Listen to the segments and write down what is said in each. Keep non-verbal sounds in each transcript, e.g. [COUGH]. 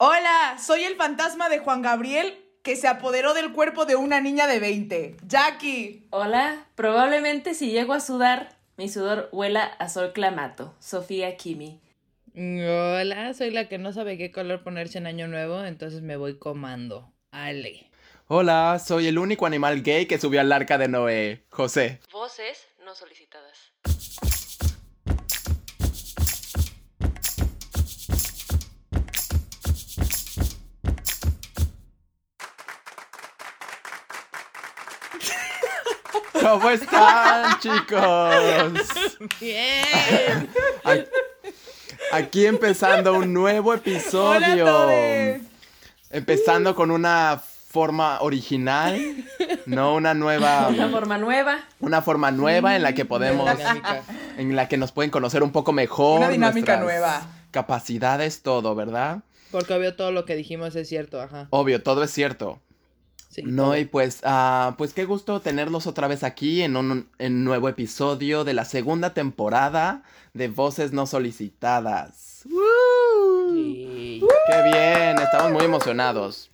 Hola, soy el fantasma de Juan Gabriel que se apoderó del cuerpo de una niña de 20. Jackie. Hola, probablemente si llego a sudar, mi sudor huela a sol clamato. Sofía Kimi. Hola, soy la que no sabe qué color ponerse en año nuevo, entonces me voy comando. Ale. Hola, soy el único animal gay que subió al arca de Noé, José. Voces no solicitadas. ¿Cómo están, chicos? Bien. Aquí empezando un nuevo episodio. Hola, Empezando con una forma original, no una nueva Una forma nueva. una forma nueva en la que podemos Dinámica. en la que nos pueden conocer un poco mejor. Una dinámica nueva. Capacidades, todo, ¿verdad? Porque obvio todo lo que dijimos es cierto, ajá. Obvio, todo es cierto. Sí, No, todo. y pues, ah, pues qué gusto tenerlos otra vez aquí en un en nuevo episodio de la segunda temporada de Voces No Solicitadas. ¡Woo! Sí. ¡Qué bien! Estamos muy emocionados.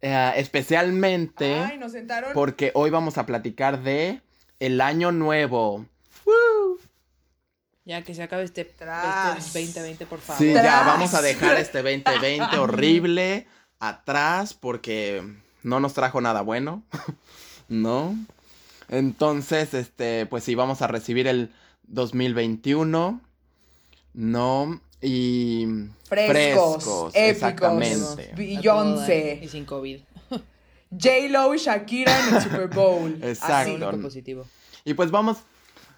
Eh, especialmente Ay, nos sentaron. porque hoy vamos a platicar de el año nuevo. Ya que se acabe este, Tras. este 2020, por favor. Sí, ya vamos a dejar este 2020 [LAUGHS] horrible atrás porque no nos trajo nada bueno, [LAUGHS] ¿no? Entonces, este, pues sí, vamos a recibir el 2021, ¿no? Y Frescos, épicos, exactamente. [LAUGHS] A Beyoncé. Y sin COVID. [LAUGHS] J-Lo y Shakira en el Super Bowl. Exacto. Positivo. Y pues vamos.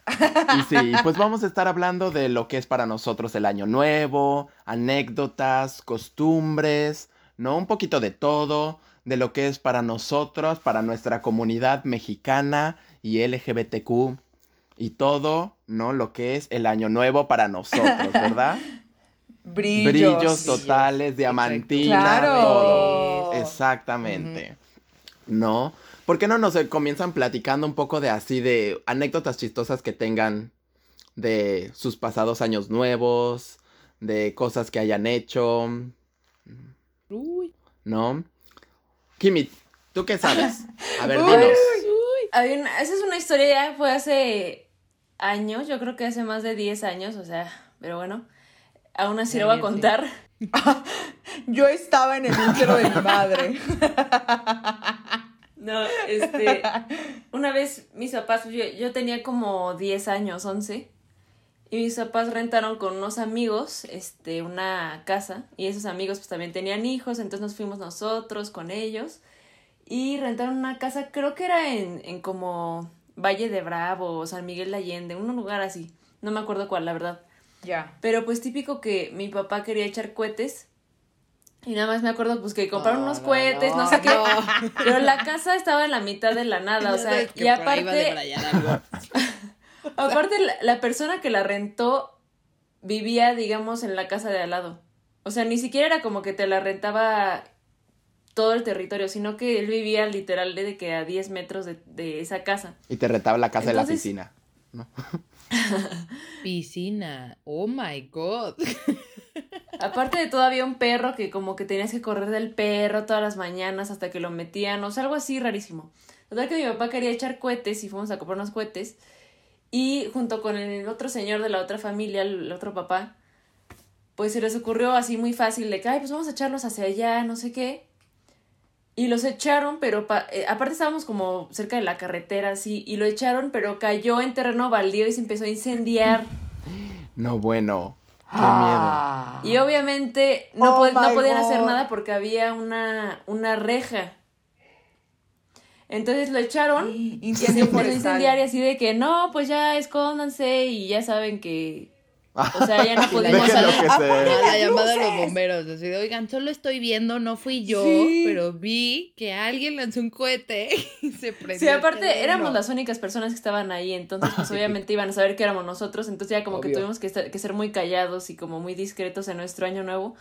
Y sí, pues vamos a estar hablando de lo que es para nosotros el año nuevo, anécdotas, costumbres, ¿no? Un poquito de todo, de lo que es para nosotros, para nuestra comunidad mexicana y LGBTQ y todo, ¿no? Lo que es el año nuevo para nosotros, ¿verdad? [LAUGHS] Brillos. Brillos totales, diamantina, Claro. todo. Exactamente. ¿No? ¿Por qué no nos comienzan platicando un poco de así de anécdotas chistosas que tengan de sus pasados años nuevos, de cosas que hayan hecho, Uy. ¿no? Kimi, ¿tú qué sabes? A ver, [LAUGHS] Uy. dinos. Una- esa es una historia ya fue hace años, yo creo que hace más de 10 años, o sea, pero bueno, aún así lo voy a sí. contar. [LAUGHS] Yo estaba en el útero de mi madre. [LAUGHS] No, este, una vez mis papás, yo, yo tenía como 10 años, 11, y mis papás rentaron con unos amigos, este, una casa, y esos amigos pues también tenían hijos, entonces nos fuimos nosotros con ellos, y rentaron una casa, creo que era en, en como Valle de Bravo, o San Miguel de Allende, un lugar así, no me acuerdo cuál, la verdad. Ya. Pero pues típico que mi papá quería echar cohetes. Y nada más me acuerdo pues que compraron unos cohetes, no, sé qué. [LAUGHS] Pero la casa estaba en la mitad de la nada, o sea, y aparte. [LAUGHS] [LAUGHS] aparte la, la persona que la rentó vivía, digamos, en la casa de al lado. O sea, ni siquiera era como que te la rentaba todo el territorio, sino que él vivía literal de que a 10 metros de, de esa casa. Y te retaba la casa de la piscina. [LAUGHS] Piscina. Oh my god. [LAUGHS] Aparte de todo había un perro que como que tenías que correr del perro todas las mañanas hasta que lo metían, o sea, algo así rarísimo. Total que mi papá quería echar cohetes y fuimos a comprar unos cohetes. Y junto con el otro señor de la otra familia, el otro papá, pues se les ocurrió así muy fácil de que, ay, pues vamos a echarlos hacia allá, no sé qué. Y los echaron, pero pa- eh, aparte estábamos como cerca de la carretera, así, y lo echaron, pero cayó en terreno baldío y se empezó a incendiar. [LAUGHS] No, bueno. Qué Ah. miedo. Y obviamente no, Oh pod- no my podían hacer nada porque había una, una reja. Entonces lo echaron y se incendiar y así de que no, pues ya escóndanse y ya saben que... O sea, ya no [LAUGHS] podemos salir. que se... A la llamada a los bomberos. Así de, oigan, solo estoy viendo, no fui yo, Sí. pero vi que alguien lanzó un cohete [LAUGHS] y se prendió. Sí, aparte éramos las únicas personas que estaban ahí, entonces pues obviamente iban a saber que éramos nosotros, entonces ya como que Obvio. tuvimos que, estar- que ser muy callados y como muy discretos en nuestro año nuevo.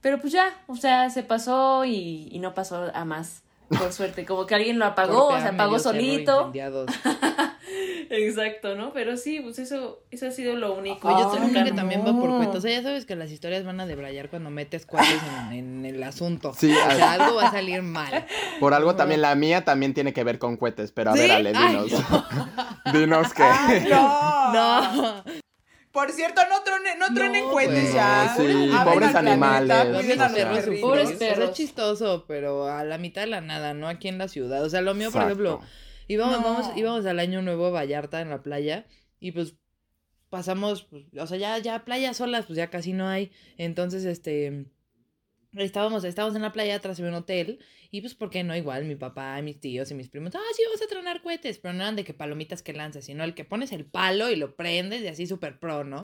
Pero pues ya, o sea, se pasó y, y no pasó a más, por suerte. Como que alguien lo apagó, Corte se apagó solito. [LAUGHS] Exacto, ¿no? Pero sí, pues eso, eso ha sido lo único. Oye, yo que no. también va por cuentos. O sea, ya sabes que las historias van a debrayar cuando metes cuates en, en el asunto. Sí, o sea, algo va a salir mal. Por algo también la mía también tiene que ver con cohetes, pero a ¿Sí? ver, Ale, Ay, dinos. [LAUGHS] dinos que... Ay, no. [LAUGHS] No. Por cierto, no truenen, no truenen No, cohetes güey. ya. Sí, pobres al planeta, animales, cuiden o a los sea. perritos. Pobres perros. es chistoso, pero a la mitad de la nada, ¿no? Aquí en la ciudad. O sea, lo mío, por ejemplo, íbamos, No. vamos, íbamos al año nuevo a Vallarta en la playa y pues pasamos, pues, o sea, ya, ya playas solas, pues ya casi no hay. Entonces, este, estábamos, estábamos en la playa atrás de un hotel y pues, ¿por qué no? Igual mi papá, mis tíos y mis primos, ah, sí, vamos a tronar cohetes, pero no eran de que palomitas que lanzas, sino el que pones el palo y lo prendes y así súper pro, ¿no?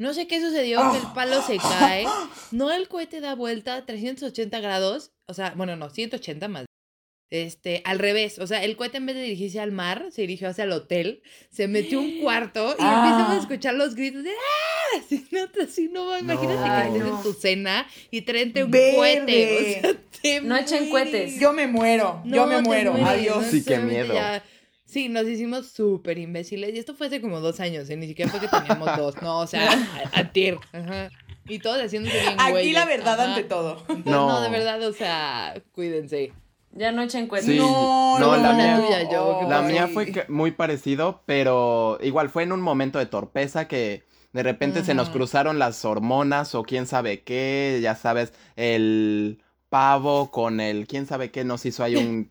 No sé qué sucedió, que el palo se cae, [GASPS] no el cohete da vuelta a 380 grados, o sea, bueno, no, 180 más. Este, al revés, o sea, el cohete en vez de dirigirse al mar, se dirigió hacia el hotel, se metió un [GASPS] cuarto y Ah. empezamos a escuchar los gritos de ¡ah! Así no, así no, imagínate No. que no. en tu cena y trente un Verde. cohete, o sea, [LAUGHS] te No echen cohetes. Yo me muero, yo me muero. mueres, Adiós. Sí, qué miedo. ya- Sí, nos hicimos súper imbéciles. Y esto fue hace como dos años, ¿eh? Ni siquiera fue que teníamos dos. No, o sea, [LAUGHS] a, a. Ajá. Y todos haciéndose bien Aquí güeyes. la verdad Ajá. ante todo. Entonces, No. no. de verdad, o sea, cuídense. Ya no echen cohetes. Sí. No, No, no, la mía- tuya, yo, La mía fue que- muy parecido, pero igual fue en un momento de torpeza que de repente se nos cruzaron las hormonas o quién sabe qué, ya sabes, el pavo con el quién sabe qué nos hizo ahí un,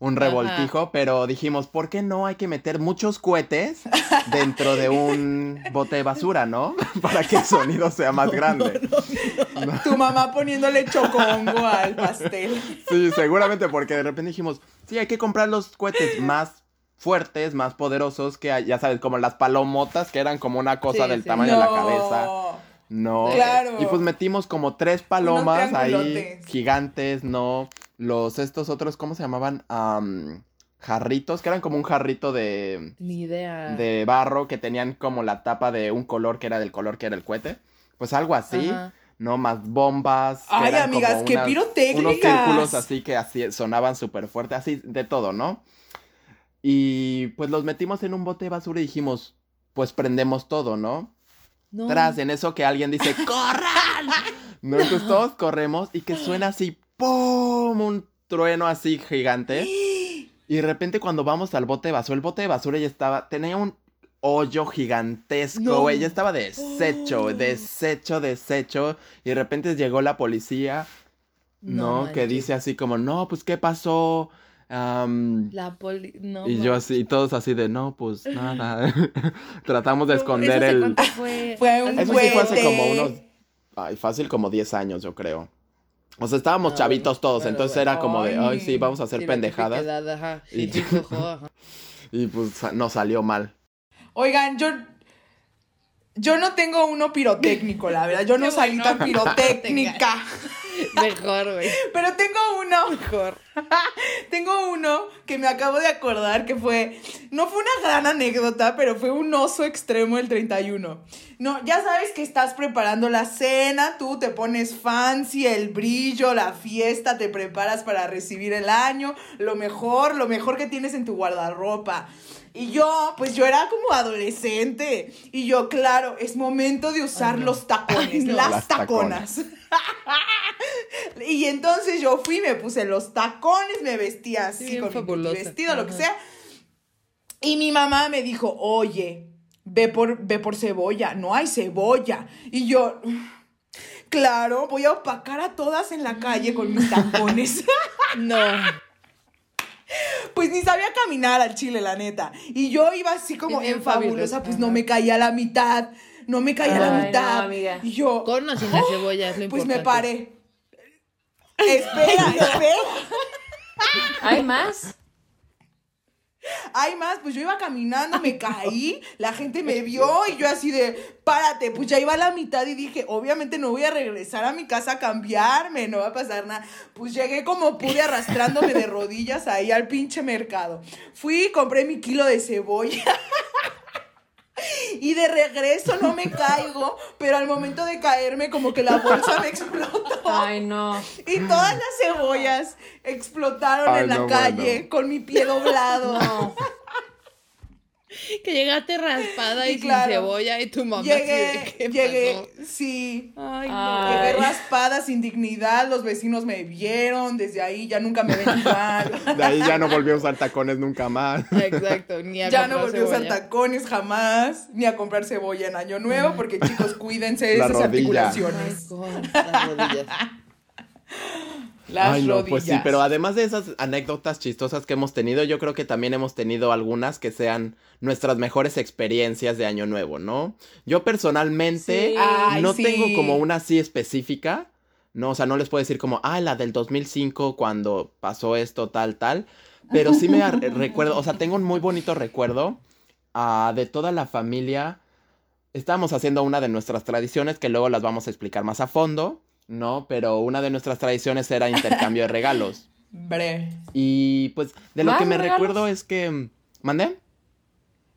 un Ajá. revoltijo, pero dijimos, ¿por qué no hay que meter muchos cohetes [LAUGHS] dentro de un bote de basura, no? [LAUGHS] Para que el sonido sea más [LAUGHS] grande. Tu mamá poniéndole chocongo al pastel. Sí, seguramente porque de repente dijimos, sí, hay que comprar los cohetes más fuertes, más poderosos, que ya sabes, como las palomotas, que eran como una cosa Sí, del sí. tamaño de la cabeza. No. Claro. Y pues metimos como tres palomas ahí, gigantes, no. Los, estos otros, ¿cómo se llamaban? Am, jarritos, que eran como un jarrito de, Ni idea. de barro que tenían como la tapa de un color que era del color que era el cohete. Pues algo así, Ajá. ¿no? Más bombas. Ay, amigas, qué pirotécnicas. Unos círculos así que así sonaban súper fuerte, así de todo, ¿no? Y pues los metimos en un bote de basura y dijimos, pues prendemos todo, ¿no? No. Tras en eso que alguien dice, [LAUGHS] ¡corran! [LAUGHS] No, entonces todos corremos y que suena así, ¡pum! Un trueno así gigante. [GASPS] Y de repente cuando vamos al bote de basura, el bote de basura ya estaba, tenía un hoyo gigantesco, No. güey, ya estaba deshecho, Oh. deshecho, deshecho. Y de repente llegó la policía, ¿no? que dice así como, no, pues, ¿qué pasó? La poli... No, y yo así, y todos así de, no, pues, [LAUGHS] nada. [LAUGHS] Tratamos de ¿Eso esconder el... fue? Fue un Eso sí fue hace como unos. Ay, fácil como 10 años, yo creo. O sea, estábamos Ah, chavitos todos, entonces bueno. era como de, Ay. sí, vamos a hacer pendejadas. ajá. Y- [LAUGHS] ajá. Y pues nos salió mal. Oigan, yo. Yo no tengo uno pirotécnico, la verdad. Yo no Qué salí bueno. tan pirotécnica. [LAUGHS] Mejor, güey. Pero tengo uno. Mejor. [LAUGHS] Tengo uno que me acabo de acordar que fue, no fue una gran anécdota, pero fue un oso extremo el 31. No, ya sabes que estás preparando la cena, tú te pones fancy, el brillo, la fiesta, te preparas para recibir el año, lo mejor, lo mejor que tienes en tu guardarropa. Y yo, pues yo era como adolescente. Y yo, claro, es momento de usar Ay, no. los tacones, Ay, no. las, Las taconas. [LAUGHS] y entonces yo fui, me puse los tacones, me vestía así bien con fabulosa. mi vestido, lo que sea. Y mi mamá me dijo, oye, ve por, ve por cebolla, no hay cebolla. Y yo, claro, voy a opacar a todas en la calle con mis [LAUGHS] tacones. [LAUGHS] No. Pues ni sabía caminar al chile, la neta. Y yo iba así como en fabulosa, fabulosa, pues ajá. no me caía a la mitad. No me caía a la no, mitad. amiga. Y yo, Con o sin la cebolla es lo pues importante. me paré. Espera, espera. [LAUGHS] ¿Hay más? Hay más, pues yo iba caminando, me caí, la gente me vio y yo así de, párate, pues ya iba a la mitad y dije, obviamente no voy a regresar a mi casa a cambiarme, no va a pasar nada. Pues llegué como pude arrastrándome de rodillas ahí al pinche mercado. Fui, compré mi kilo de cebolla. [LAUGHS] [LAUGHS] Y de regreso no me caigo, pero al momento de caerme como que la bolsa me explotó. Ay, no. Y todas las cebollas explotaron Ay, en la no, calle bueno. con mi pie doblado. No. [LAUGHS] [LAUGHS] Que llegaste raspada y, Y sin cebolla y tu mamá Llegué, [LAUGHS] ¿qué llegué, pasó? sí. Ay, no. Ay. Llegué raspada, sin dignidad, los vecinos me vieron, desde ahí ya nunca me ven igual. [LAUGHS] De ahí ya no volví a usar tacones nunca más. Exacto, ni a Ya no volví a usar tacones jamás, ni a comprar cebolla en Año Nuevo, porque chicos, cuídense de esas rodilla. articulaciones. Ay, con las rodillas. Las Ay, no, rodillas. pues sí, pero además de esas anécdotas chistosas que hemos tenido, yo creo que también hemos tenido algunas que sean nuestras mejores experiencias de Año Nuevo, ¿no? Yo personalmente Sí. Ay, no sí. tengo como una así específica, ¿no? O sea, no les puedo decir como, ah, la del 2005 cuando pasó esto, tal, tal. Pero sí me [LAUGHS] recuerdo, o sea, tengo un muy bonito recuerdo ah, de toda la familia. Estábamos haciendo una de nuestras tradiciones que luego las vamos a explicar más a fondo, ¿no? Pero una de nuestras tradiciones era intercambio de [LAUGHS] regalos. Bre. Y pues de lo ¿Más que me regalos? recuerdo es que... ¿Mandé?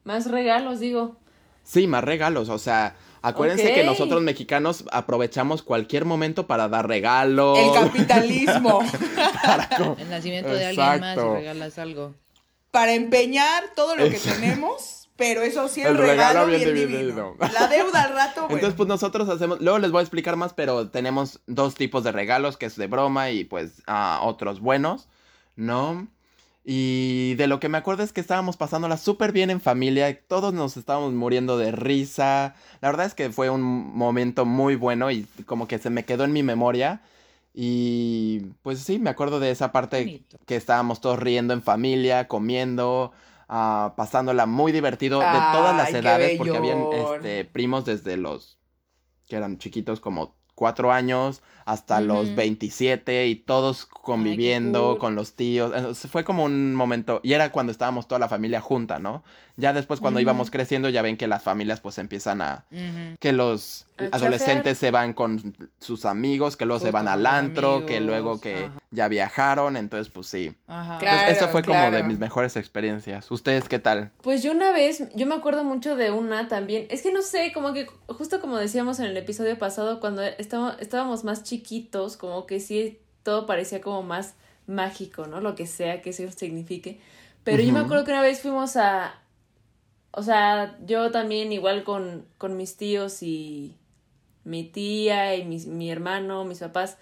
Más regalos, digo. Sí, más regalos. O sea, acuérdense que nosotros mexicanos aprovechamos cualquier momento para dar regalos. El capitalismo. [LAUGHS] El nacimiento de alguien más regalas algo. Para empeñar todo lo que tenemos, pero eso sí, el, El regalo regalo, bien bien dividido. divino. La deuda al rato, [LAUGHS] bueno. Entonces, pues nosotros hacemos, luego les voy a explicar más, pero tenemos dos tipos de regalos, que es de broma y pues ah, otros buenos, ¿no? Y de lo que me acuerdo es que estábamos pasándola súper bien en familia, todos nos estábamos muriendo de risa. La verdad es que fue un momento muy bueno y como que se me quedó en mi memoria. Y pues sí, me acuerdo de esa parte Bonito. que estábamos todos riendo en familia, comiendo, pasándola muy divertido de todas las edades, porque habían este, primos desde los que eran chiquitos como cuatro años hasta los Ujú. 27 y todos conviviendo cool. con los tíos. Fue como un momento, y era cuando estábamos toda la familia junta, ¿no? Ya después cuando íbamos creciendo ya ven que las familias pues empiezan a, que los A adolescentes se van con sus amigos, que luego se Justo van con al antro, que luego que ajá. ya viajaron, entonces pues sí. Ajá. Claro. Entonces, eso fue como de mis mejores experiencias. ¿Ustedes qué tal? Pues yo una vez, yo me acuerdo mucho de una también. Es que no sé, como que justo como decíamos en el episodio pasado, cuando estábamos, estábamos más chiquitos, como que sí, todo parecía como más mágico, ¿no? Lo que sea que eso signifique. Pero yo me acuerdo que una vez fuimos a... O sea, yo también igual con, con mis tíos y mi tía y mis- mi hermano, mis papás,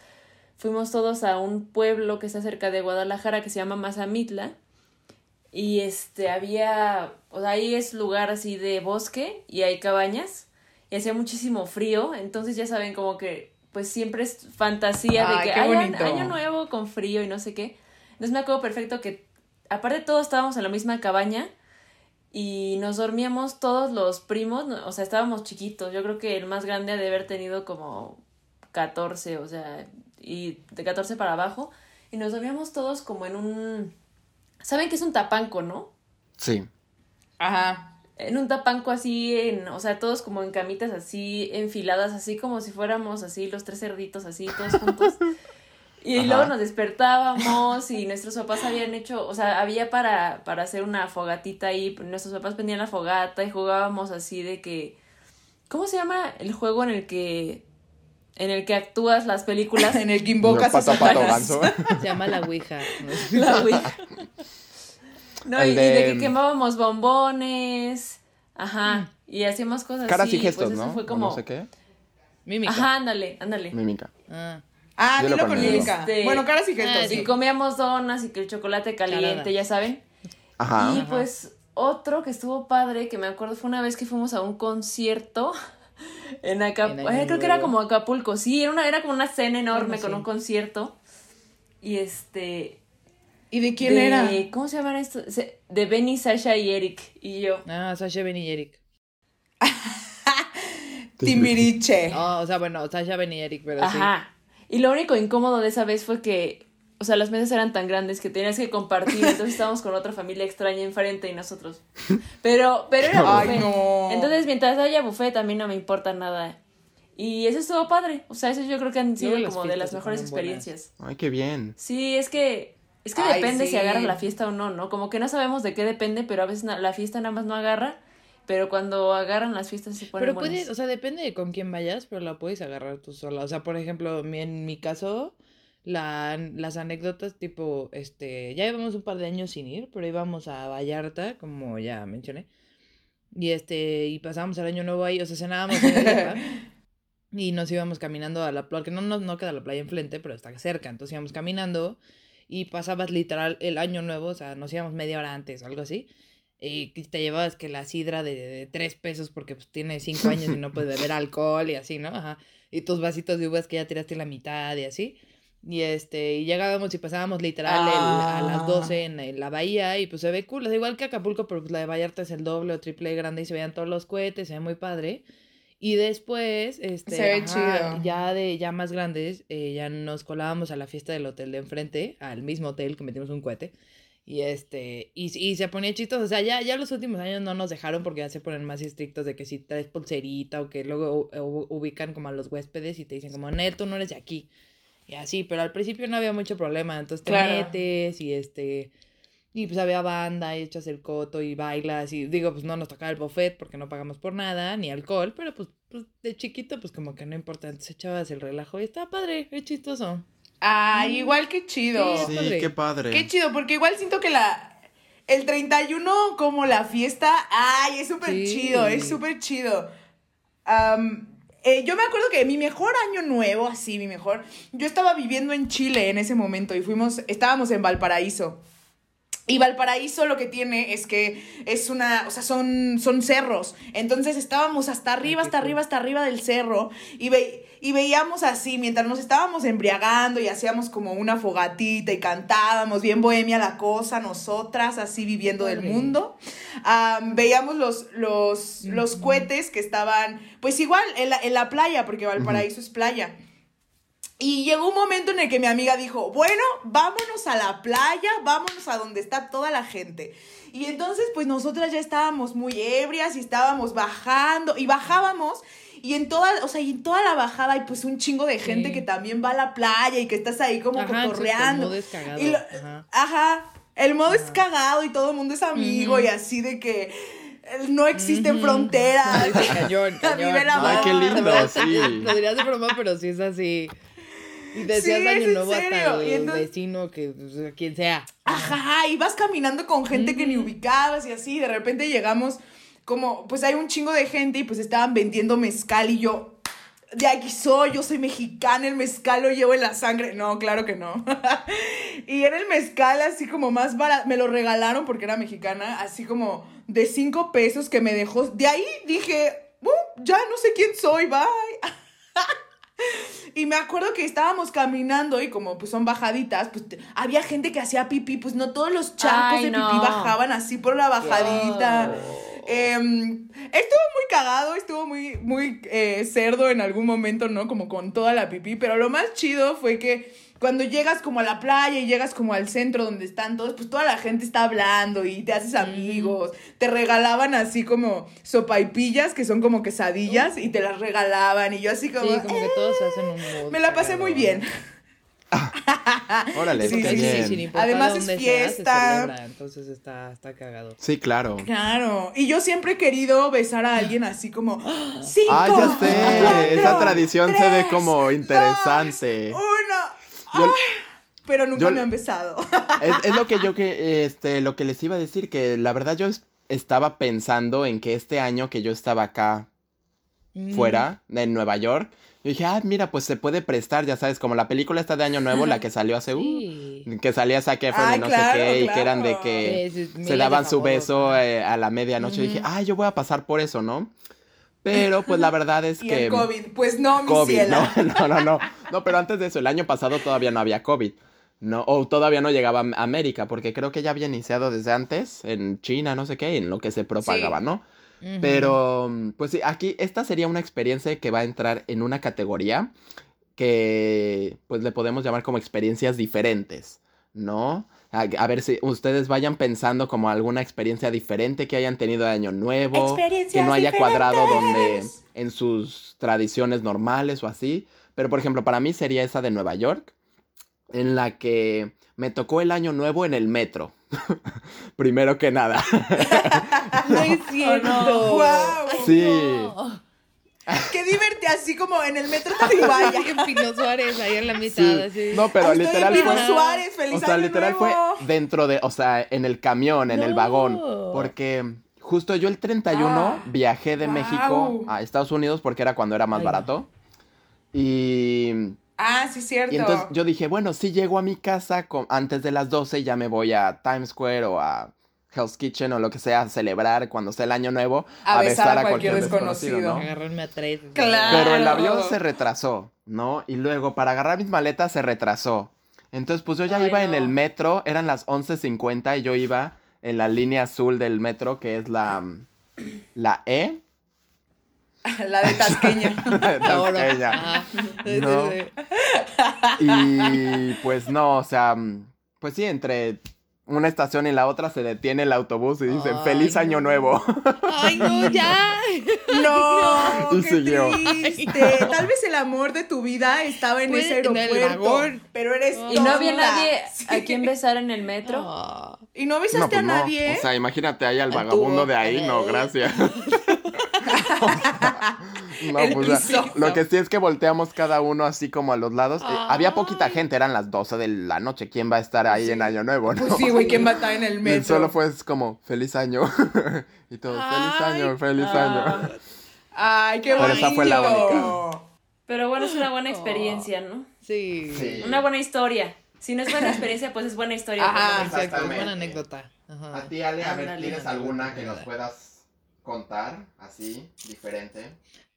fuimos todos a un pueblo que está cerca de Guadalajara que se llama Mazamitla. Y este, había, o sea, ahí es lugar así de bosque y hay cabañas y hacía muchísimo frío, entonces ya saben como que pues siempre es fantasía de que qué "Ay, bonito. año nuevo con frío y no sé qué. Entonces me acuerdo perfecto que aparte todos estábamos en la misma cabaña y nos dormíamos todos los primos, o sea, estábamos chiquitos, yo creo que el más grande ha de haber tenido como 14, o sea, y de 14 para abajo, y nos dormíamos todos como en un... ¿Saben qué es un tapanco, no? Sí. Ajá. En un tapanco así, en, o sea, todos como en camitas así, enfiladas, así como si fuéramos así, los tres cerditos así, todos juntos. [LAUGHS] Y Ajá. luego nos despertábamos y nuestros papás habían hecho, o sea, había para, para hacer una fogatita ahí, nuestros papás prendían la fogata y jugábamos así de que, ¿cómo se llama el juego en el que, en el que actúas las películas? [LAUGHS] En el que invocas a pato, Satanás. ganso. [LAUGHS] Se llama la Ouija. La Ouija. No, y, y de... que quemábamos bombones, ajá, y hacíamos cosas Caras así, y gestos, pues eso ¿no? fue como... no sé qué. Mímica. Ajá, ándale, ándale. Mímica. Ah. Ah, dilo con mímica. Este- Bueno, caras y gestos, Ah, sí. Y comíamos donas y que el chocolate caliente, ya saben. Ajá. Y pues otro que estuvo padre, que me acuerdo fue una vez que fuimos a un concierto [LAUGHS] en Acapulco. Año creo que era como Acapulco, sí, era, una, era como una cena enorme Bueno, con sí. un concierto. Y este... ¿Y de quién de- era? ¿Cómo se llaman estos? De Benny, Sasha y Eric y yo. Ah, Sasha, Ben y Eric. [LAUGHS] Timbiriche. [LAUGHS] Oh, o sea, bueno, Sasha, Ben y Eric, pero sí. Y lo único incómodo de esa vez fue que, o sea, las mesas eran tan grandes que tenías que compartir, entonces estábamos con otra familia extraña enfrente y nosotros. Pero, pero era Ay, buffet. no. Entonces, mientras haya buffet, a mí no me importa nada. Y eso estuvo padre. O sea, eso yo creo que han sido como de las mejores buenas. experiencias. Ay, qué bien. Sí, es que, es que Ay, depende sí. si agarra la fiesta o no, ¿no? Como que no sabemos de qué depende, pero a veces la fiesta nada más no agarra. Pero cuando agarran las fiestas se ponen Pero buenas. puede, o sea, depende de con quién vayas, pero la puedes agarrar tú sola. O sea, por ejemplo, en mi caso, la, las anécdotas tipo, este, ya llevamos un par de años sin ir, pero íbamos a Vallarta, como ya mencioné. Y este, y pasábamos el año nuevo ahí, o sea, cenábamos en el [LAUGHS] y nos íbamos caminando a la playa, que no, no, no queda la playa enfrente, pero está cerca, entonces íbamos caminando y pasabas literal el año nuevo, o sea, nos íbamos media hora antes algo así, y te llevabas que la sidra de, de tres pesos porque pues tiene cinco años y no puedes beber [LAUGHS] alcohol y así, ¿no? Ajá. Y tus vasitos de uvas que ya tiraste la mitad y así. Y este, y llegábamos y pasábamos literal el- a Ah. las 12 en, en la bahía y pues se ve cool, es igual que Acapulco, pero pues la de Vallarta es el doble o triple grande y se veían todos los cohetes, se ve muy padre. Y después, este, Se ve ajá, chido. ya de ya más grandes, eh, ya nos colábamos a la fiesta del hotel de enfrente, al mismo hotel que metimos un cohete. Y este, y, y se ponía chistoso. O sea, ya, ya los últimos años no nos dejaron porque ya se ponen más estrictos de que si traes pulserita o que luego u- ubican como a los huéspedes y te dicen como, Nel, tú no eres de aquí. Y así, pero al principio no había mucho problema. Entonces te Claro. metes y este. Y pues había banda y echas el coto y bailas. Y digo, pues no nos tocaba el buffet porque no pagamos por nada, ni alcohol, pero pues, pues de chiquito, pues como que no importa. Entonces echabas el relajo y estaba padre, es chistoso. Ah, igual que chido. Sí, qué padre. Qué chido, porque igual siento que la. El 31, como la fiesta. Ay, es súper Sí. chido, es súper chido. Eh, yo me acuerdo que mi mejor año nuevo, así, mi mejor. Yo estaba viviendo en Chile en ese momento y fuimos. Estábamos en Valparaíso. Y Valparaíso lo que tiene es que es una, o sea, son, son cerros. Entonces estábamos hasta arriba, qué hasta arriba, hasta arriba del cerro y, ve- y veíamos así, mientras nos estábamos embriagando y hacíamos como una fogatita y cantábamos, bien bohemia la cosa, nosotras así viviendo del mundo. Am, veíamos los, los, los cohetes que estaban, pues igual, en la, en la playa, porque Valparaíso es playa. Y llegó un momento en el que mi amiga dijo, bueno, vámonos a la playa, vámonos a donde está toda la gente. Y entonces, pues nosotras ya estábamos muy ebrias y estábamos bajando y bajábamos. Y en toda, o sea, y en toda la bajada hay pues un chingo de gente Sí. que también va a la playa y que estás ahí como Ajá, exacto, el cotorreando. modo es cagado, Y lo- ajá. ajá, el modo es cagado y todo el mundo es amigo y así de que eh, no existen fronteras. [LAUGHS] Ay, sí, cañón, [LAUGHS] cañón. Vive la Ay, qué lindo, [LAUGHS] sí. Lo dirías de broma, pero sí es así. Y decías Sí, año nuevo hasta el y entonces- vecino, que o sea, quien sea. Ajá, y vas caminando con gente que ni ubicabas y así, de repente llegamos como, pues hay un chingo de gente y pues estaban vendiendo mezcal y yo, de aquí soy, yo soy mexicana, el mezcal lo llevo en la sangre. No, claro que no. [LAUGHS] y era el mezcal así como más barato, me lo regalaron porque era mexicana, así como de cinco pesos que me dejó. De ahí dije, "Uh, ya no sé quién soy, bye. [LAUGHS] Y me acuerdo que estábamos caminando y como pues son bajaditas, pues te- había gente que hacía pipí, pues no todos los charcos Ay, de no. pipí bajaban así por la bajadita. Em, estuvo muy cagado, estuvo muy, muy eh, cerdo en algún momento, ¿no? Como con toda la pipí, pero lo más chido fue que cuando llegas como a la playa y llegas como al centro donde están todos, pues toda la gente está hablando y te haces amigos. Te regalaban así como sopaipillas, que son como quesadillas, y te las regalaban. Y yo así como... Sí, como que "Eh". todos hacen un mood Me la pasé muy bien. [LAUGHS] Órale, Sí, qué sí, sí, bien. sin importar Además es sea, fiesta. celebra, entonces está, está cagado. Sí, claro. Claro. Y yo siempre he querido besar a alguien así como... Cinco, Ah, ya sé. [LAUGHS] cuatro, Esa tradición se ve como dos, interesante. uno. Yo- Ay, pero nunca yo- me han besado. [LAUGHS] Es, es lo que yo que este lo que les iba a decir que la verdad yo es- estaba pensando en que este año que yo estaba acá Mm. fuera en Nueva York, yo dije, "Ah, mira, pues se puede prestar, ya sabes, como la película esta de Año Nuevo, la que salió hace uh, Sí. que salía Zac Efron Ay, y no claro, sé qué y que eran de que Sí, sí, miles se de daban su beso eh, a la medianoche. Y dije, ay, yo voy a pasar por eso, ¿no? Pero pues la verdad es [LAUGHS] Y que... el COVID. Pues no, mi COVID, ciela. no, [LAUGHS] no, no, no. No, pero antes de eso, el año pasado todavía no había COVID. No, o todavía no llegaba a América, porque creo que ya había iniciado desde antes, en China, no sé qué, en lo que se propagaba, Sí. Pero, mm, pues sí, aquí esta sería una experiencia que va a entrar en una categoría que, pues le podemos llamar como experiencias diferentes, ¿no? A, a ver si ustedes vayan pensando como alguna experiencia diferente que hayan tenido de Año Nuevo, que no haya cuadrado donde en sus tradiciones normales o así. Pero, por ejemplo, para mí sería esa de Nueva York, en la que me tocó el Año Nuevo en el metro. [LAUGHS] Primero que nada. [LAUGHS] No es cierto. Guau. Sí. No. Qué divertido, así como en el metro Tacubaya. En Pino Suárez, ahí en la mitad. Sí. así. No, pero Ay, estoy literal en Pino fue. Suárez, feliz O sea, año literal nuevo. fue dentro de, o sea, en el camión, en el vagón. Porque justo yo el 31 Ah, viajé de. México a Estados Unidos porque era cuando era más Ay, barato. Y, Ah, sí, cierto. y entonces yo dije, bueno, si llego a mi casa con- antes de las 12 ya me voy a Times Square o a Hell's Kitchen o lo que sea a celebrar cuando sea el año nuevo. A besar a cualquier desconocido. ¿no? Agarrarme a tres. Claro. Pero el avión se retrasó, ¿no? Y luego para agarrar mis maletas se retrasó. Entonces, pues yo ya Ay, iba en el metro, eran las 11.50 y yo iba en la línea azul del metro, que es la, la E. [LAUGHS] La de Tasqueña. [LAUGHS] Tasqueña. No. Sí, sí, sí. Y pues no, o sea, pues sí, entre una estación y la otra se detiene el autobús y dice, Ay, feliz año no. nuevo. Ay, no, ya. [LAUGHS] No, Y qué siguió. triste. Tal vez el amor de tu vida estaba en ese en el aeropuerto. vagón. Pero eres Y no había nadie Sí. a quien besar en el metro. Ah. ¿Y no No, besaste pues a no. nadie? O sea, imagínate ahí al vagabundo de ahí, no, gracias. No, El pues, lo que sí es que volteamos cada uno así como a los lados. Eh, había poquita Ay. gente, eran las 12 de la noche. ¿Quién va a estar ahí en Año Nuevo, no? Pues sí, güey, ¿quién va a estar en el Y metro? solo fue como, feliz año. [LAUGHS] y todo, feliz año, feliz Ah. año. Ay, qué Pero bonito. esa fue la única. Pero bueno, es una buena experiencia, ¿no? Sí. Sí. Una buena historia. Si no es buena experiencia, pues es buena historia. Menos. Exacto, Exactamente. buena anécdota. Ajá. A ti, Ale, a ver. ¿tienes alguna que nos puedas contar así, diferente?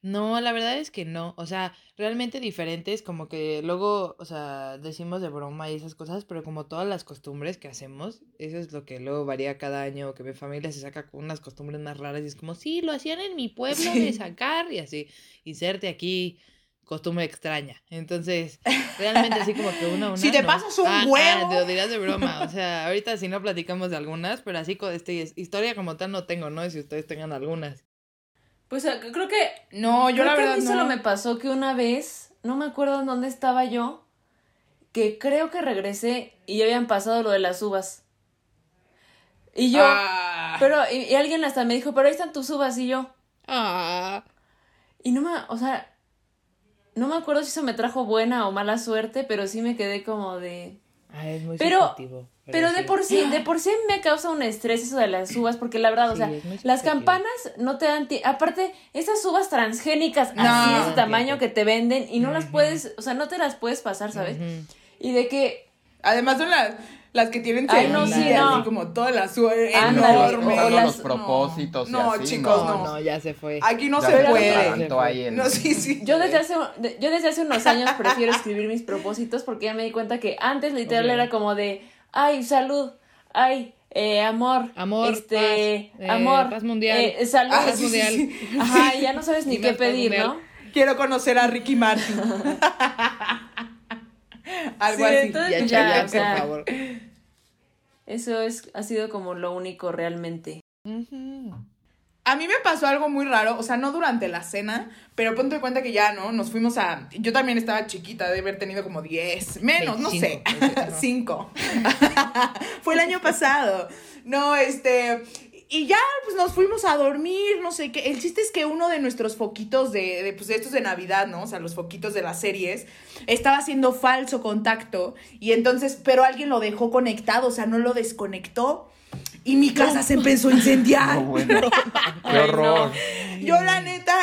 No, la verdad es que no. O sea, realmente diferentes, como que luego, o sea, decimos de broma y esas cosas, pero como todas las costumbres que hacemos, eso es lo que luego varía cada año, que mi familia se saca con unas costumbres más raras y es como, sí, lo hacían en mi pueblo Sí. de sacar y así, y serte aquí costumbre extraña. Entonces, realmente así como que una [LAUGHS] a una. Si te no. pasas un Ah, huevo. Ah, te lo dirás de broma. O [LAUGHS] sea, ahorita si no platicamos de algunas, pero así con este, historia como tal no tengo, ¿no? Si ustedes tengan algunas. Pues eh, creo que No, yo Creo la que verdad a mí no. solo me pasó que una vez, no me acuerdo en dónde estaba yo, que creo que regresé y ya habían pasado lo de las uvas. Y yo, Ah. pero, y, y alguien hasta me dijo, pero ahí están tus uvas y yo. Ah. Y no me, o sea, no me acuerdo si eso me trajo buena o mala suerte, pero sí me quedé como de... Ah, es muy Pero- subjetivo, Pero de sí. por sí, de [GASPS] por sí me causa un estrés eso de las uvas, porque la verdad, o sea, las campanas no te dan aparte, esas uvas transgénicas No. así de ese tamaño tiempo. que te venden y no las puedes, o sea, no te las puedes pasar, ¿sabes? Y de que Además son las, las que tienen Ay, no, sí, no. así como todas las su- Ándale, enormes. o las- los propósitos y No, así, chicos, no. No, no, ya se fue. Aquí no Ya se se puede. en- No, sí, sí. yo desde hace yo desde hace unos años prefiero escribir mis propósitos porque ya me di cuenta que antes literal Ok. era como de, ay, salud, ay, eh, amor, Amor, este, paz, eh, amor, paz mundial. eh, salud, Ah, Paz sí, sí, mundial. sí. ajá, y ya no sabes ni Y qué pedir, mundial. ¿no? Quiero conocer a Ricky Martin. [LAUGHS] Algo Sí, así. entonces- Ya, Ya, ya, sea, por favor. Eso es, ha sido como lo único realmente. A mí me pasó algo muy raro, o sea, no durante la cena, pero ponte en cuenta que ya, ¿no? Nos fuimos a... Yo también estaba chiquita, de haber tenido como 10, menos, no sé, 25, ajá. 5. Fue el año pasado. No, este... Y ya, pues nos fuimos a dormir, no sé qué. El chiste es que uno de nuestros foquitos de, de, pues, de estos de Navidad, ¿no? O sea, los foquitos de las series, estaba haciendo falso contacto. Y entonces, pero alguien lo dejó conectado, o sea, no lo desconectó. Y mi casa se empezó a incendiar. [LAUGHS] No, bueno. [LAUGHS] Qué Ay, horror. Yo la neta,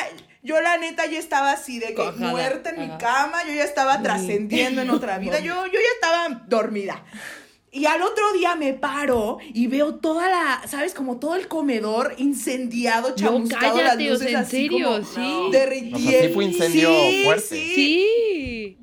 yo la neta ya estaba así de que Cojada. muerta en mi cama, yo ya estaba trascendiendo en otra vida, [LAUGHS] yo, yo ya estaba dormida. Y al otro día me paro y veo toda la, ¿sabes? Como todo el comedor incendiado, No, chamuscado, las cállate, o luces sea, en así serio, como sí. derritiendo. O sea, sí fue incendio Sí, fuerte. Sí, Sí.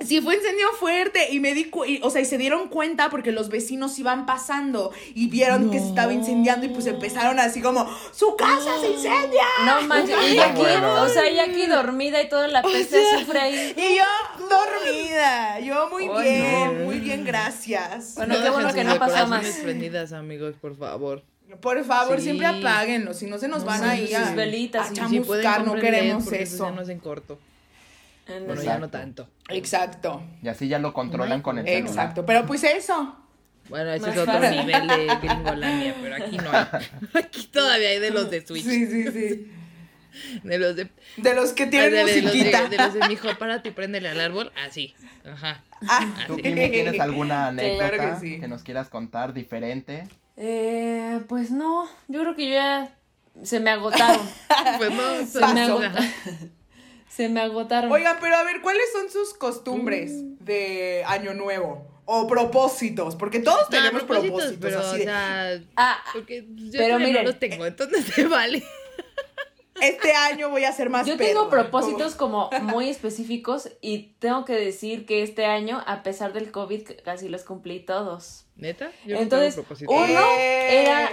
Sí, fue incendio fuerte y me di cu- y, o sea, y se dieron cuenta porque los vecinos iban pasando y vieron que se estaba incendiando y pues empezaron así como, ¡su casa se incendia! No manches, y [LAUGHS] aquí, bueno. o sea, ella aquí dormida y toda la [LAUGHS] peste sufre ahí. Y yo dormida, yo muy bien, muy bien, gracias. Bueno, qué bueno que no pasó más. prendidas, amigos, por favor. Por favor, Sí. siempre apáguenlo, si no se nos No, van sí, ahí a, sus velitas, a. Si pueden, chamuscar, no queremos eso. corto. Bueno, ya no tanto. Exacto, Y así ya lo controlan con el celular. exacto, pero pues eso. Bueno, ese Más es otro fácil. nivel de gringolandia, pero aquí no hay. [LAUGHS] Aquí todavía hay de los de Switch. Sí, sí, sí. De los de. De los que de, tienen de los de, musiquita. de los de mi hijo, párate y préndele al árbol. Así. Ajá. Ah, ¿Tú. Kimi, tienes alguna anécdota claro que sí. nos quieras contar diferente? Eh, pues no, yo creo que yo ya se me agotaron. [LAUGHS] Pues no, [LAUGHS] Se son- me ajá. Se me agotaron. Oigan, pero a ver, ¿cuáles son sus costumbres de Año Nuevo? O propósitos, porque todos No, tenemos propósitos, propósitos. pero, así o de, sea, Ah, porque yo pero miren, no los tengo, entonces [LAUGHS] se vale. este año voy a ser más Yo perra", tengo propósitos como [LAUGHS] muy específicos y tengo que decir que este año, a pesar del COVID, casi los cumplí todos. ¿Neta? Yo no Entonces, tengo propósito. uno ¡Eh! era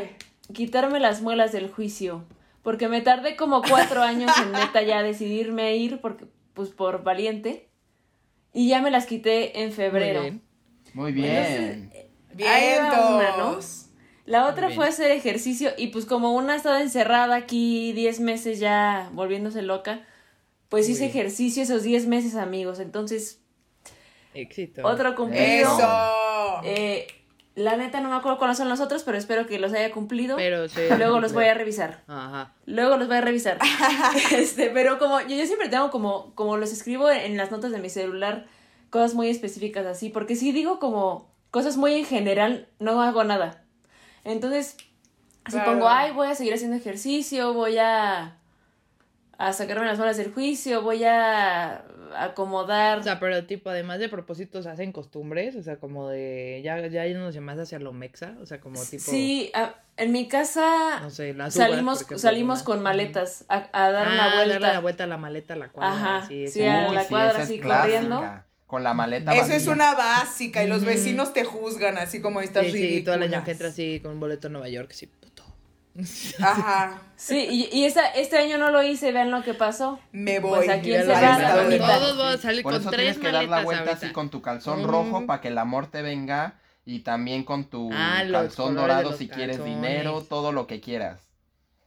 quitarme las muelas del juicio, porque me tardé como cuatro años en neta ya decidirme a ir, porque, pues por valiente, y ya me las quité en Muy febrero. bien. Muy bien. Ahí va una, ¿no? La otra Bien. fue hacer ejercicio y pues como una ha estado encerrada aquí 10 meses ya volviéndose loca, pues hice Muy bien. ejercicio esos 10 meses amigos. Entonces, Éxito. otro cumplido. Eso. Eh, la neta no me acuerdo cuáles son los otros, pero espero que los haya cumplido. Pero sí. [LAUGHS] Luego los voy a revisar. Ajá. Luego los voy a revisar. [LAUGHS] este, pero como yo, yo siempre tengo como, como los escribo en las notas de mi celular, cosas muy específicas así, porque si digo como cosas muy en general, no hago nada. Entonces, si Claro. pongo, ay, voy a seguir haciendo ejercicio, voy a, a sacarme las bolas del juicio, voy a acomodar. O sea, pero tipo, además de propósitos, hacen costumbres, o sea, como de, ya, ya yéndonos más hacia lo mexa, o sea, como tipo, sí, a- en mi casa no sé, las uvas, salimos, ejemplo, salimos con maletas a, a dar ah, una vuelta. darle la vuelta a la maleta a la cuadra. Ajá, sí, sí, a la sí, cuadra así clásica. corriendo. Con la maleta Eso es una básica y los vecinos te juzgan así como estas Sí, sí, todo el año ridículas. que entra así con un boleto a Nueva York, sí. Ajá, Sí, y, y esta, este año no lo hice, vean lo que pasó. me voy. Pues, ¿a quién Al se va. Todos vamos a salir Por con eso tres tienes que dar la maletas vuelta ahorita. así con tu calzón Ujú. rojo para que el amor te venga y también con tu Ah, calzón dorado si quieres calzones. dinero, todo lo que quieras.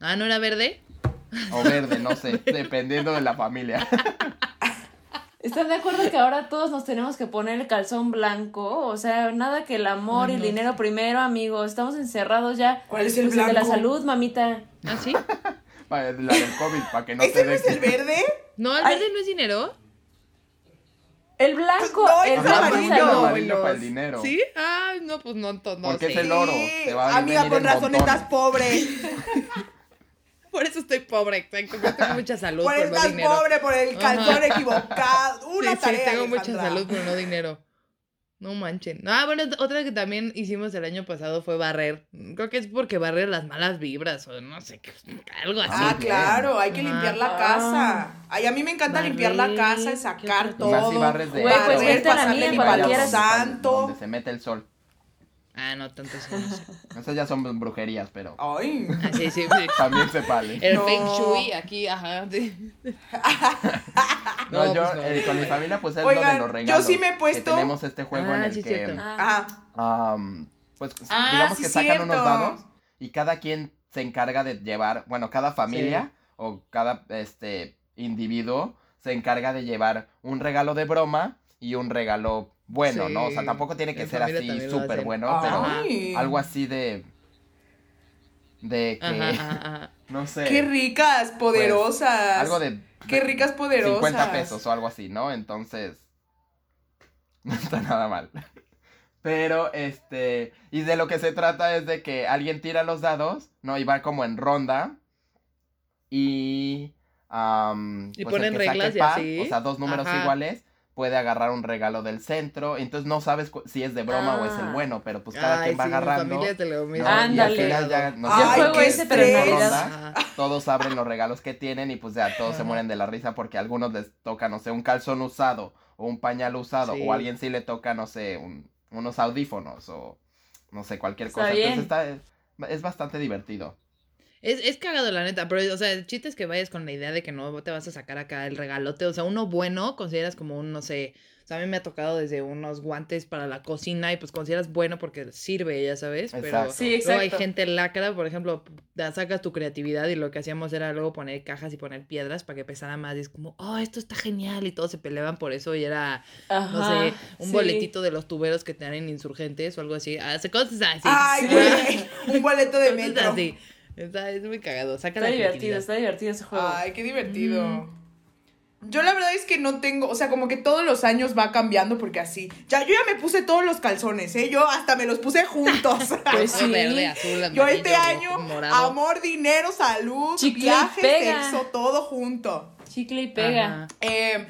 Ah, ¿no era verde? O verde, no sé, [LAUGHS] dependiendo de la familia. [LAUGHS] ¿Están de acuerdo que ahora todos nos tenemos que poner el calzón blanco? O sea, nada que el amor y el dinero primero, amigos. Estamos encerrados ya. ¿Cuál es el Pues de la blanco? salud, mamita. ¿Ah, sí? [LAUGHS] La del COVID, para que no ¿Ese te no es el verde? No, el Ay. verde no es dinero. El blanco, No, el blanco amarillo. es amarillo para el dinero. ¿Sí? Ah, no, pues no, no Porque sé. es el oro. Te va a Amiga, con razón montones. estás pobre. [LAUGHS] Por eso estoy pobre, exacto. Yo tengo mucha salud, Por eso no estás dinero. pobre por el calzón Ajá. equivocado. Una sí, sí, tarea, tengo mucha salud, pero no dinero. No manchen. Ah, bueno, otra que también hicimos el año pasado fue barrer. Creo que es porque barrer las malas vibras o no sé, qué, algo así. Ah, claro, hay que limpiar la casa. Ay, a mí me encanta limpiar la casa y ¿qué sacar todo. Más si barres de- Güey, pues barrer, vente a palo quieras. santo. Donde se mete el sol. Ah, no, tanto así. no [LAUGHS] sé. Esas ya son brujerías, pero Ay. Ah, sí, sí, sí. también se vale. El No. feng shui aquí, ajá. sí. No, No, yo pues no. eh, con mi familia pues es lo de Oigan, los yo regalos. sí me he que puesto- tenemos este juego Ah, en el sí, que cierto. Ah, Ah, am, pues Ah, digamos sí, que sacan cierto. unos dados y cada quien se encarga de llevar, bueno, cada familia o cada este individuo se encarga de llevar un regalo de broma y un regalo bueno, Sí. ¿no? O sea, tampoco tiene que En ser así súper bueno, pero Ay. algo así de de que Ajá, ajá, ajá. [LAUGHS] no sé, qué ricas, poderosas. algo de Qué ricas, poderosas. 50 pesos o algo así, ¿no? Entonces, [LAUGHS] no está nada mal. [LAUGHS] Pero, este, y de lo que se trata es de que alguien tira los dados, ¿no? Y va como en ronda. Y... Y pues ponen reglas y así. O sea, dos números Ajá. iguales, puede agarrar un regalo del centro. Entonces no sabes si es de broma o es el Ah. bueno, pero pues cada Ay, quien va sí, mi agarrando. familia te lo mismo. ¿no? Y al Ándale. final ya, no Yo sé, juego ese, pero todos abren los regalos que tienen y pues ya todos se mueren de la risa porque a algunos les toca, no sé, un calzón usado o un pañal usado Sí. o a alguien sí le toca, no sé, un- unos audífonos o no sé, cualquier Está cosa. bien. Entonces está, es bastante divertido. Es, es cagado, la neta, pero, o sea, el chiste es que vayas con la idea de que no te vas a sacar acá el regalote. O sea, uno bueno consideras como un, no sé, o sea, a mí me ha tocado desde unos guantes para la cocina y pues consideras bueno porque sirve, ya sabes. Pero Exacto. Sí, luego hay exacto. gente lacra, por ejemplo, sacas tu creatividad y lo que hacíamos era luego poner cajas y poner piedras para que pesara más. Y es como, oh, esto está genial y todos se peleaban por eso y era, no sé, un sí. boletito de los tuberos que te dan en insurgentes o algo así. Hace cosas así. Ay, [LAUGHS] güey. Un boleto de Cosas metro. así. Está, es muy cagado. Saca Está la divertido, está divertido ese juego. Ay, qué divertido. Yo la verdad es que no tengo, o sea, como que todos los años va cambiando porque así. Ya, yo ya me puse todos los calzones, ¿eh? Yo hasta me los puse juntos. [LAUGHS] Pues [LAUGHS] sí. Verde, azul, yo este año, morado. amor, dinero, salud, Chicle viaje, sexo, todo junto. Chicle y pega. Eh,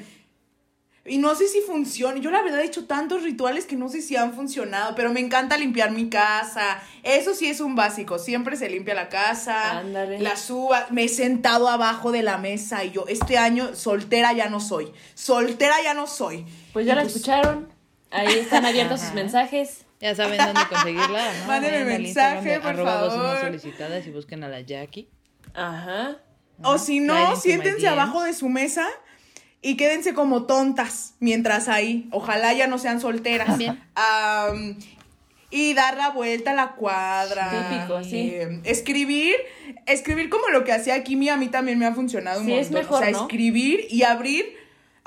y no sé si funciona. Yo la verdad he hecho tantos rituales que no sé si han funcionado, pero me encanta limpiar mi casa. Eso sí es un básico. Siempre se limpia la casa. Ándale. La suba. Me he sentado abajo de la mesa y yo, este año, soltera ya no soy. Soltera ya no soy. Pues ya Y la escucharon. Ahí están abiertos sus mensajes. Ya saben dónde conseguirla, ¿no? [LAUGHS] Mándenme mensaje, por favor. solicitadas y busquen a la Jackie. Ajá. O si no, siéntense abajo de su mesa y quédense como tontas mientras ahí. Ojalá ya no sean solteras. Y dar la vuelta a la cuadra. Típico, sí. Eh, escribir, escribir como lo que hacía Kimi a mí también me ha funcionado un Sí, es montón. mejor, o sea, ¿no? escribir y abrir.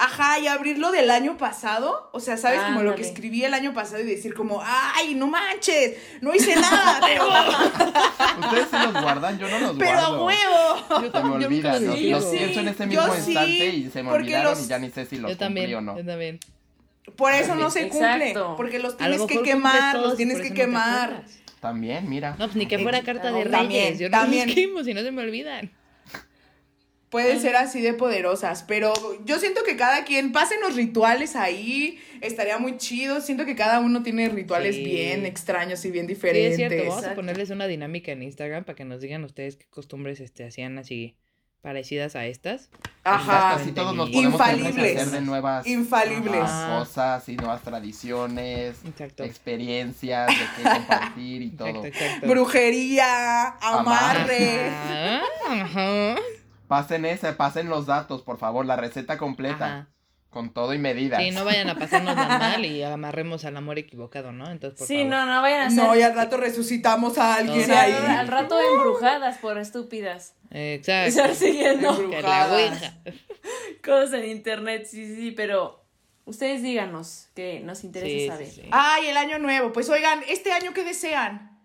Ajá, y abrir lo del año pasado. O sea, ¿sabes? Como lo que escribí el año pasado y decir como, ay, no manches, no hice nada, [LAUGHS] pero, Ustedes sí los guardan, yo no los pero a guardo. huevo. Se me olvidan, los los, escribo. los Sí, pienso en ese yo mismo sí, instante y se me porque olvidaron los- y ya ni sé si los Yo también, cumplí o no. yo también. Por eso no se cumple. Exacto. Porque los lo tienes que quemar, todos los tienes que no quemar. También, mira. No, pues ni que fuera carta de También, reyes. Yo no también. los quemo, si no se me olvidan. Pueden ser así de poderosas, pero yo siento que cada quien, pasen los rituales ahí, estaría muy chido. Siento que cada uno tiene rituales Sí. bien extraños y bien Sí, diferentes. es cierto. Vamos a ponerles una dinámica en Instagram para que nos digan ustedes qué costumbres este, hacían así parecidas a estas. Ajá. Casi todos nos Infalibles. podemos enriquecer de nuevas Infalibles. ajá, cosas y nuevas tradiciones, Exacto. experiencias de qué compartir y [LAUGHS] todo. Exacto, exacto. Brujería, amarre. Ajá, ajá. Pasen ese, pasen los datos, por favor, la receta completa, Ajá. con todo y medidas. Sí, no vayan a pasarnos tan [LAUGHS] mal y amarremos al amor equivocado, ¿no? Entonces, por Sí, favor. no, no vayan a ser. No, y al rato resucitamos a alguien ahí. al, al rato embrujadas por estúpidas. Exacto. [LAUGHS] Estar siguiendo Embrujadas. [LAUGHS] cosas en internet, sí, sí, sí, pero ustedes díganos que nos interesa Sí, saber. sí, sí. Ay, el año nuevo. Pues oigan, ¿este año qué desean?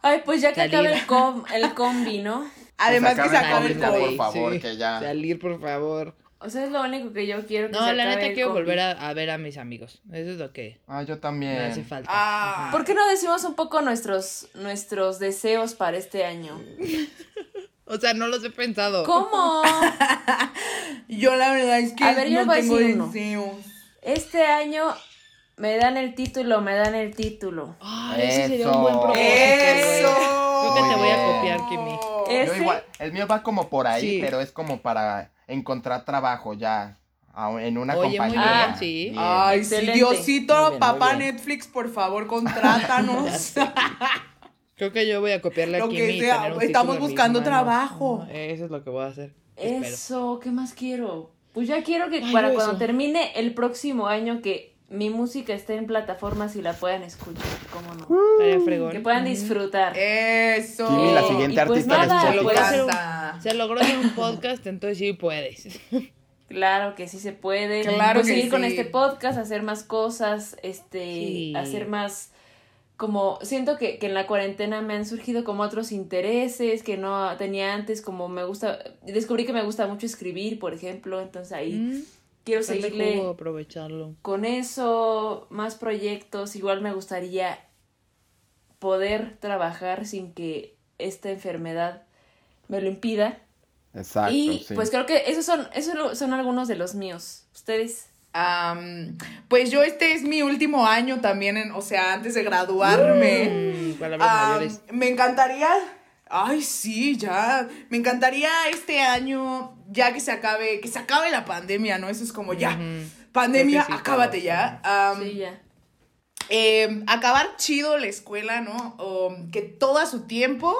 Ay, pues ya que Salir. acabe el, com- el combi, ¿no? Además que se acabe el COVID, COVID. por favor, que ya. Salir, por favor. O sea, es lo único que yo quiero que No, se la acabe neta quiero combi. volver a, a ver a mis amigos. Eso es lo que Ah, yo me también. hace falta. Ah. ¿Por qué no decimos un poco nuestros, nuestros deseos para este año? [LAUGHS] O sea, no los he pensado. ¿Cómo? [LAUGHS] Yo la verdad es que A ver, yo no les voy a tengo decir uno. deseos. Este año me dan el título, me dan el título. Ay, ese sería un buen propósito. ¡Eso! Creo que te voy a copiar, bien. Yo igual, el mío va como por ahí, Sí. pero es como para encontrar trabajo ya en una Oye, muy compañía. bien, sí. Bien. Ay, sí, Excelente. Diosito, Muy bien, papá muy. Netflix, por favor, contrátanos. [LAUGHS] Creo que yo voy a copiarle Lo que sea, estamos buscando trabajo. Eso es lo que voy a hacer. Espero. Eso, ¿qué más quiero? Pues ya quiero que Ay, para cuando eso. termine el próximo año que mi música esté en plataformas y la puedan escuchar, ¿cómo no? Fregón. Que puedan Ujú. disfrutar. Eso. Kimi, la siguiente Y pues artista nada, Spotify. pues-. Se logró en un podcast, entonces sí puedes. [LAUGHS] Claro que sí se puede. Claro Pues que seguir con este podcast, hacer más cosas, este, Sí. hacer más como siento que, que en la cuarentena me han surgido como otros intereses que no tenía antes, como me gusta, descubrí que me gusta mucho escribir, por ejemplo, entonces ahí Mm, quiero bastante seguirle jugo, aprovecharlo. con eso, más proyectos, igual me gustaría poder trabajar sin que esta enfermedad me lo impida. Exacto, y sí. pues creo que esos son, esos son algunos de los míos. ¿Ustedes? Pues yo este es mi último año también, en, o sea, antes de graduarme. Mm, me encantaría, ay sí, ya, me encantaría este año, ya que se acabe, que se acabe la pandemia, ¿no? Eso es como ya, pandemia, sí, acábate ya. Sí, ya. eh, acabar chido la escuela, ¿no? O que todo a su tiempo.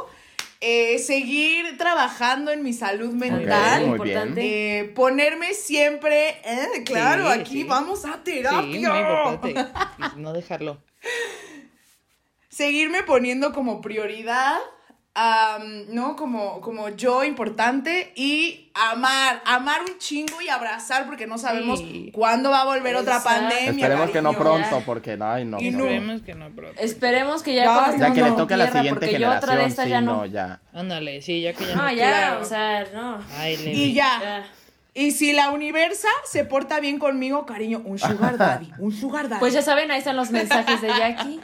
eh, seguir trabajando en mi salud mental. muy importante. eh, ponerme siempre, eh, claro, Sí, aquí sí. vamos a Sí, terapia. muy importante. Y no dejarlo. Seguirme poniendo como prioridad, ¿no? Como, como yo importante y amar, amar un chingo y abrazar porque no sabemos Sí. cuándo va a volver otra pandemia. Esperemos que no pronto, porque ay, no. No. no. Esperemos que no pronto. Esperemos que ya, estemos que le toque a la siguiente porque yo otra de generación, estas sí, ya no, no. ya. Ándale, sí, ya que ya No, no ya, Claro. o sea, no. Ay, Lemi. Y ya. Ya. Y si la universa se porta bien conmigo, cariño, un sugar daddy, un sugar daddy. Pues ya saben, ahí están los mensajes de Jackie.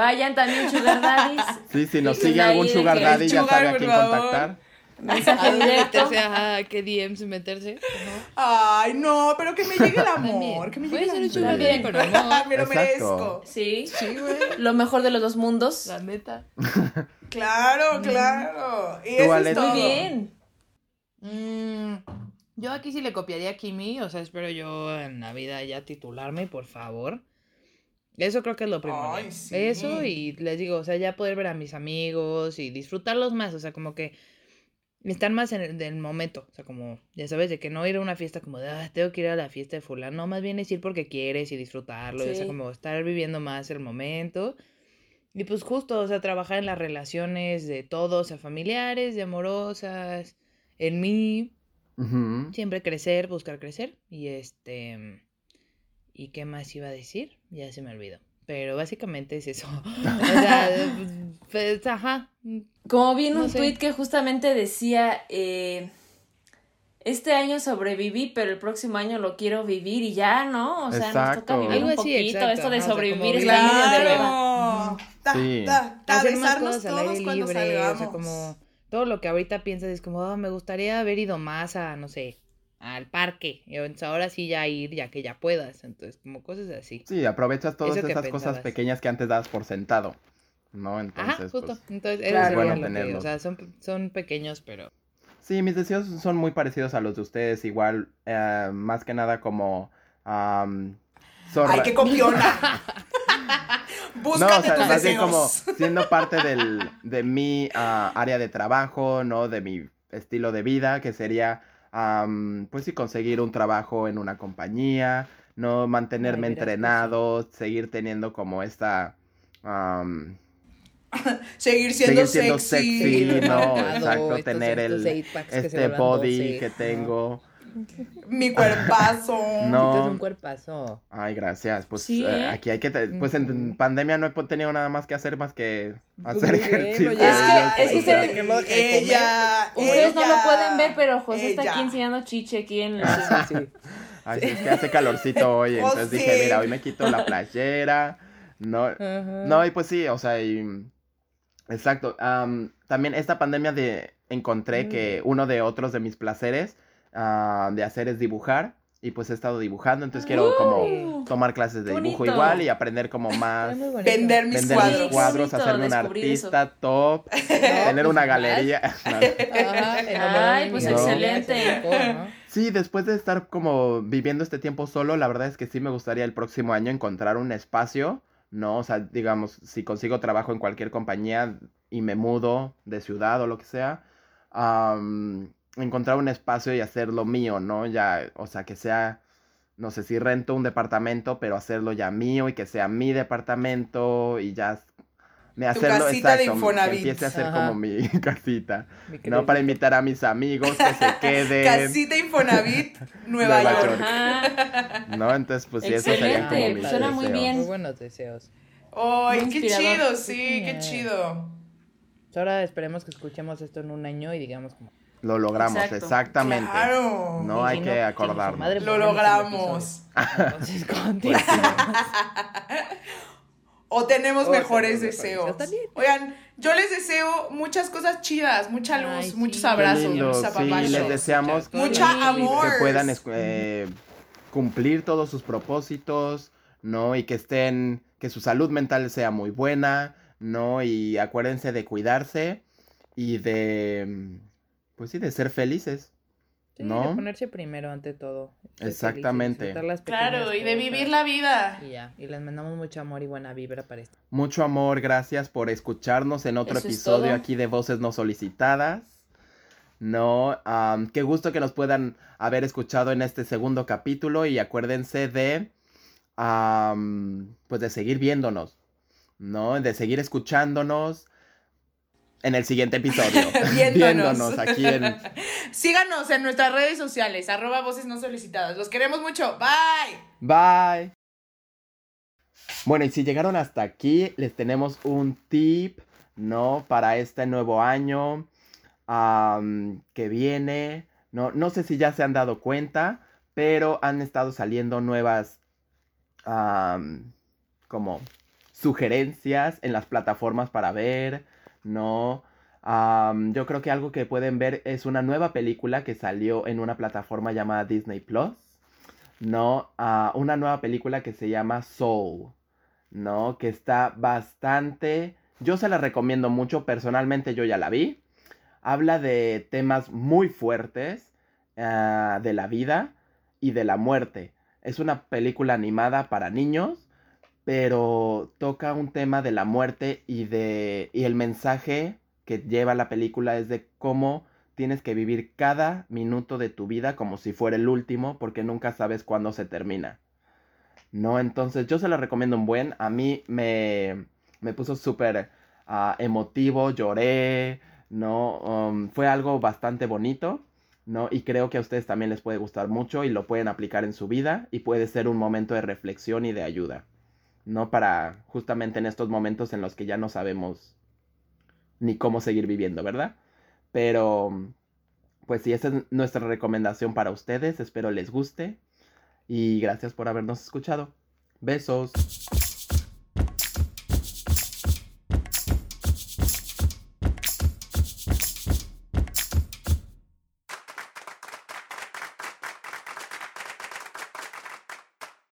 Vayan también Sugar Daddies. [LAUGHS] Sí, si nos sigue ahí algún sugar daddy, ya Sugar, sabe a quién contactar. Mensaje A directo. meterse, ajá, qué DMs meterse. Ajá. Ay, no, pero que me llegue el [LAUGHS] amor, También. que me Puede llegue ser el un sugar amor. daddy con amor. [LAUGHS] Me lo merezco. Sí. Sí, güey. Lo mejor de los dos mundos. La neta. Claro, claro. Y eso es todo. Muy bien. Mm, yo aquí sí le copiaría a Kimi, o sea, espero yo en la vida ya titularme, por favor. Eso creo que es lo primero. Ay, sí. Eso y les digo, o sea, ya poder ver a mis amigos y disfrutarlos más, o sea, como que estar más en el del momento, o sea, como, ya sabes, de que no ir a una fiesta como de, ah, tengo que ir a la fiesta de fulano, no, más bien es ir porque quieres y disfrutarlo, y, o sea, como estar viviendo más el momento. Y pues justo, o sea, trabajar en las relaciones de todos, o sea, familiares, de amorosas, en mí, siempre crecer, buscar crecer. Y este. ¿Y qué más iba a decir? Ya se me olvidó. Pero básicamente es eso. [LAUGHS] o sea, pues, ajá. Como vi en No un sé. tweet que justamente decía, eh, este año sobreviví, pero el próximo año lo quiero vivir y ya, ¿no? O sea, nos toca Exacto. vivir Algo un así, poquito. exacto, Esto de ajá, o sea, sobrevivir como está medio de hacer más cosas al todos aire cuando libre. O sea, como. Todo lo que ahorita piensas es como, "Ah, me gustaría haber ido más a, no sé, al parque. Y entonces ahora sí ya ir, ya que ya puedas. Entonces, como cosas así. Sí, aprovechas todas esas cosas pequeñas que antes dabas por sentado. ¿No? Entonces, Ajá, justo. pues, Entonces, Claro. sería Bueno que- tenerlos. o sea, son, son pequeños, pero. Sí, mis deseos son muy parecidos a los de ustedes, igual, eh, más que nada como... zorra- Ay, qué copiona. [LAUGHS] No, Búscate o sea, tus más bien como siendo parte del, de mi ah, área de trabajo, ¿no? De mi estilo de vida, que sería, am, pues sí, conseguir un trabajo en una compañía, ¿no? Mantenerme Ay, entrenado, seguir teniendo como esta... am, [LAUGHS] Seguir siendo seguir siendo sexy. no, [LAUGHS] exacto, tener el, este body 12, que tengo. Mi cuerpazo. [LAUGHS] No. Es un cuerpazo. Ay, gracias. Pues Sí, eh, aquí hay que, te- pues en pandemia no he tenido nada más que hacer más que Pues hacer muy bien, ejercicio. oye, Es que- es que ustedes- que no ella. Lo pueden ver, pero José está aquí enseñando chiche aquí en [LAUGHS] el... Sí. Ay, sí, es que hace calorcito [LAUGHS] hoy, Oh, entonces sí. dije, mira, hoy me quito la playera. No, no, y pues sí, o sea, y... Exacto. am, también esta pandemia de enconré que uno de otros de mis placeres ah, de hacer es dibujar. Y pues he estado dibujando, entonces quiero como Uh, tomar clases de dibujo bonito. igual y aprender como [LAUGHS] más... Vender mis Vender cuadros. mis cuadros, hacerme un descubrir eso. artista top, [LAUGHS] tener una galería. [LAUGHS] No. Ajá, Ay, pues novia, excelente. ¿no? Sí, después de estar como viviendo este tiempo solo, la verdad es que sí me gustaría el próximo año encontrar un espacio, ¿no? O sea, digamos, si consigo trabajo en cualquier compañía y me mudo de ciudad o lo que sea, am, encontrar un espacio y hacerlo mío, ¿no? Ya, o sea, que sea, no sé si rento un departamento, pero hacerlo ya mío y que sea mi departamento y ya me Tu hacerlo casita de exacto, que Infonavit. empiece a ser Ajá. como mi [LAUGHS] casita, Mi ¿no? Para invitar a mis amigos que se [LAUGHS] queden. Casita Infonavit, [LAUGHS] Nueva, Nueva York. York. ¿No? Entonces, pues sí, eso sería como Excelente, mis suena muy deseos. bien. Muy buenos deseos. Ay, Muy qué chido, sí, qué Genial. chido. Pues Ahora esperemos que escuchemos esto en un año y digamos como... Lo logramos, Exacto. exactamente. Claro. No hay que acordarnos. madre, Lo logramos. Entonces, continuamos. [LAUGHS] [LAUGHS] O tenemos O mejores deseos. Oigan, yo les deseo muchas cosas chidas, mucha luz, Ay, sí. muchos abrazos, muchos sí, les deseamos Mucha amor. que puedan eh, cumplir todos sus propósitos, ¿no? Y que estén, que su salud mental sea muy buena, ¿no? Y acuérdense de cuidarse y de, pues sí, de ser felices. Sí, ¿No? de ponerse primero ante todo. Felices, Exactamente. las Claro, y de vivir la vida. Y ya, y les mandamos mucho amor y buena vibra para esto. Mucho amor, gracias por escucharnos en otro Eso episodio aquí de Voces No Solicitadas. No, am, qué gusto que nos puedan haber escuchado en este segundo capítulo y acuérdense de, pues de seguir viéndonos, ¿no? De seguir escuchándonos en el siguiente episodio. [LAUGHS] Viéndonos. Viéndonos aquí en... [LAUGHS] Síganos en nuestras redes sociales, arroba voces no solicitadas. Los queremos mucho. Bye. Bye. Bueno, y si llegaron hasta aquí, les tenemos un tip, ¿no? Para este nuevo año que viene, No, no sé si ya se han dado cuenta, pero han estado saliendo nuevas como sugerencias en las plataformas para ver, ¿no? Yo creo que algo que pueden ver es una nueva película que salió en una plataforma llamada Disney Plus, ¿no? Ah, una nueva película que se llama Soul, ¿no? Que está bastante... Yo se la recomiendo mucho, personalmente yo ya la vi. Habla de temas muy fuertes ah, de la vida y de la muerte. Es una película animada para niños, pero toca un tema de la muerte y de y el mensaje que lleva la película es de cómo tienes que vivir cada minuto de tu vida como si fuera el último, porque nunca sabes cuándo se termina. No, entonces yo se la recomiendo un buen. A mí me, me puso súper ah, emotivo, lloré, ¿no? Um, fue algo bastante bonito, ¿no? Y creo que a ustedes también les puede gustar mucho y lo pueden aplicar en su vida y puede ser un momento de reflexión y de ayuda, ¿no? Para justamente en estos momentos en los que ya no sabemos ni cómo seguir viviendo, ¿verdad? Pero, pues sí, esa es nuestra recomendación para ustedes. Espero les guste. Y gracias por habernos escuchado. Besos.